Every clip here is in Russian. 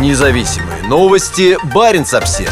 Независимые новости. Барин обсерва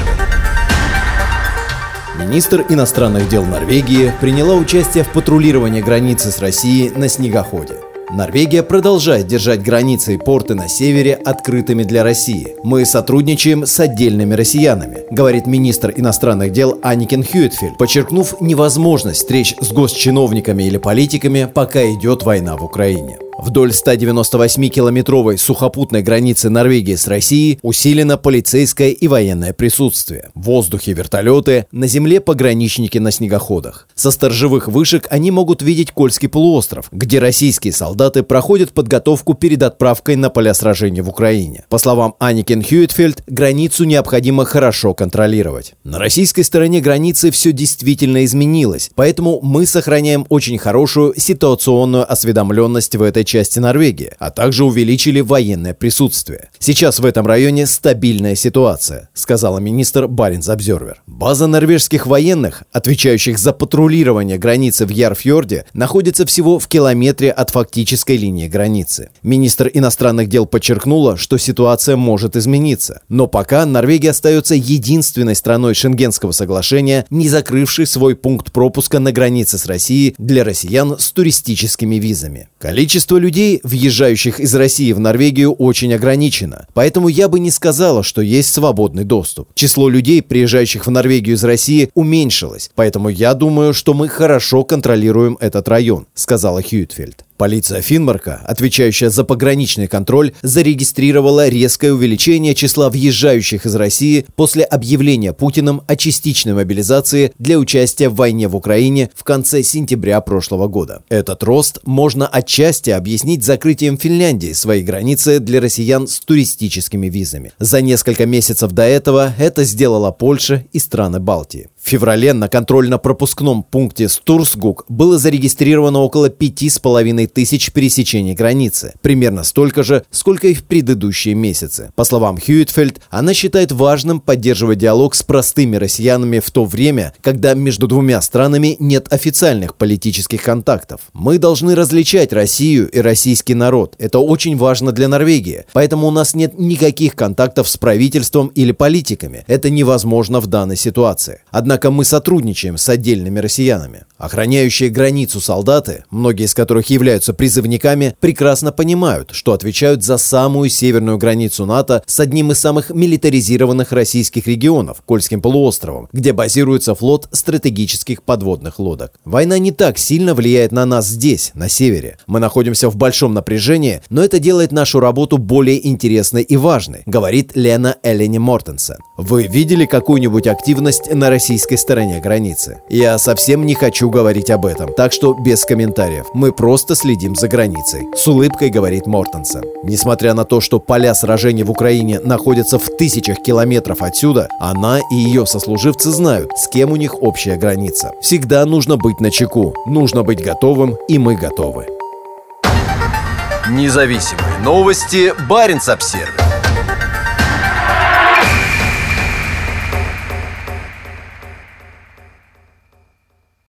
Министр иностранных дел Норвегии приняла участие в патрулировании границы с Россией на снегоходе. Норвегия продолжает держать границы и порты на севере открытыми для России. Мы сотрудничаем с отдельными россиянами, говорит министр иностранных дел Аникин Хьюитфельд, подчеркнув невозможность встреч с госчиновниками или политиками, пока идет война в Украине. Вдоль 198-километровой сухопутной границы Норвегии с Россией усилено полицейское и военное присутствие. В воздухе вертолеты, на земле пограничники на снегоходах. Со сторожевых вышек они могут видеть Кольский полуостров, где российские солдаты проходят подготовку перед отправкой на поля сражения в Украине. По словам Аникен Хьюитфельд, границу необходимо хорошо контролировать. На российской стороне границы все действительно изменилось, поэтому мы сохраняем очень хорошую ситуационную осведомленность в этой части Норвегии, а также увеличили военное присутствие. Сейчас в этом районе стабильная ситуация, сказала министр Баринс Обзервер. База норвежских военных, отвечающих за патрулирование границы в Ярфьорде, находится всего в километре от фактической линии границы. Министр иностранных дел подчеркнула, что ситуация может измениться. Но пока Норвегия остается единственной страной Шенгенского соглашения, не закрывшей свой пункт пропуска на границе с Россией для россиян с туристическими визами. Количество Количество людей, въезжающих из России в Норвегию, очень ограничено. Поэтому я бы не сказала, что есть свободный доступ. Число людей, приезжающих в Норвегию из России, уменьшилось. Поэтому я думаю, что мы хорошо контролируем этот район, сказала Хьюитфельд. Полиция Финмарка, отвечающая за пограничный контроль, зарегистрировала резкое увеличение числа въезжающих из России после объявления Путиным о частичной мобилизации для участия в войне в Украине в конце сентября прошлого года. Этот рост можно отчасти объяснить закрытием Финляндии своей границы для россиян с туристическими визами. За несколько месяцев до этого это сделала Польша и страны Балтии. В феврале на контрольно-пропускном пункте Стурсгук было зарегистрировано около пяти с половиной тысяч пересечений границы, примерно столько же, сколько и в предыдущие месяцы. По словам Хьюитфельд, она считает важным поддерживать диалог с простыми россиянами в то время, когда между двумя странами нет официальных политических контактов. Мы должны различать Россию и российский народ. Это очень важно для Норвегии, поэтому у нас нет никаких контактов с правительством или политиками. Это невозможно в данной ситуации. Однако Однако мы сотрудничаем с отдельными россиянами. Охраняющие границу солдаты, многие из которых являются призывниками, прекрасно понимают, что отвечают за самую северную границу НАТО с одним из самых милитаризированных российских регионов – Кольским полуостровом, где базируется флот стратегических подводных лодок. Война не так сильно влияет на нас здесь, на севере. Мы находимся в большом напряжении, но это делает нашу работу более интересной и важной, говорит Лена Эллени Мортенсен. Вы видели какую-нибудь активность на российском российской стороне границы. Я совсем не хочу говорить об этом, так что без комментариев. Мы просто следим за границей. С улыбкой говорит Мортенсен. Несмотря на то, что поля сражений в Украине находятся в тысячах километров отсюда, она и ее сослуживцы знают, с кем у них общая граница. Всегда нужно быть на чеку, нужно быть готовым, и мы готовы. Независимые новости. Барин обсервис